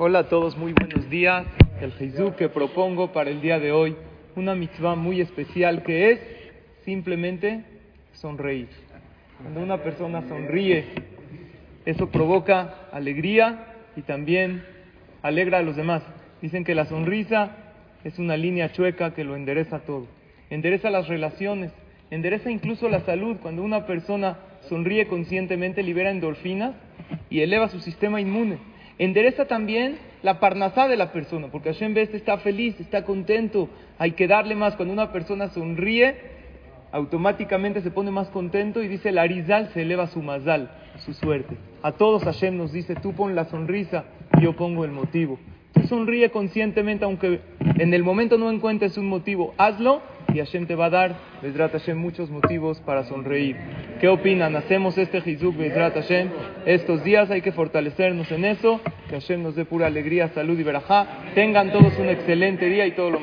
Hola a todos, muy buenos días. El Jesús que propongo para el día de hoy, una mitzvah muy especial que es simplemente sonreír. Cuando una persona sonríe, eso provoca alegría y también alegra a los demás. Dicen que la sonrisa es una línea chueca que lo endereza todo. Endereza las relaciones, endereza incluso la salud. Cuando una persona sonríe conscientemente, libera endorfinas y eleva su sistema inmune endereza también la parnasá de la persona, porque Hashem Best está feliz, está contento, hay que darle más. Cuando una persona sonríe, automáticamente se pone más contento y dice, el arizal se eleva su mazal, su suerte. A todos Hashem nos dice, tú pon la sonrisa, yo pongo el motivo. Tú sonríe conscientemente, aunque en el momento no encuentres un motivo, hazlo y Hashem te va a dar, Bezrat Hashem, muchos motivos para sonreír. ¿Qué opinan? ¿Hacemos este Hizuk, Bezrat Hashem? Estos días hay que fortalecernos en eso, que Hashem nos dé pura alegría, salud y verajá. Tengan todos un excelente día y todo lo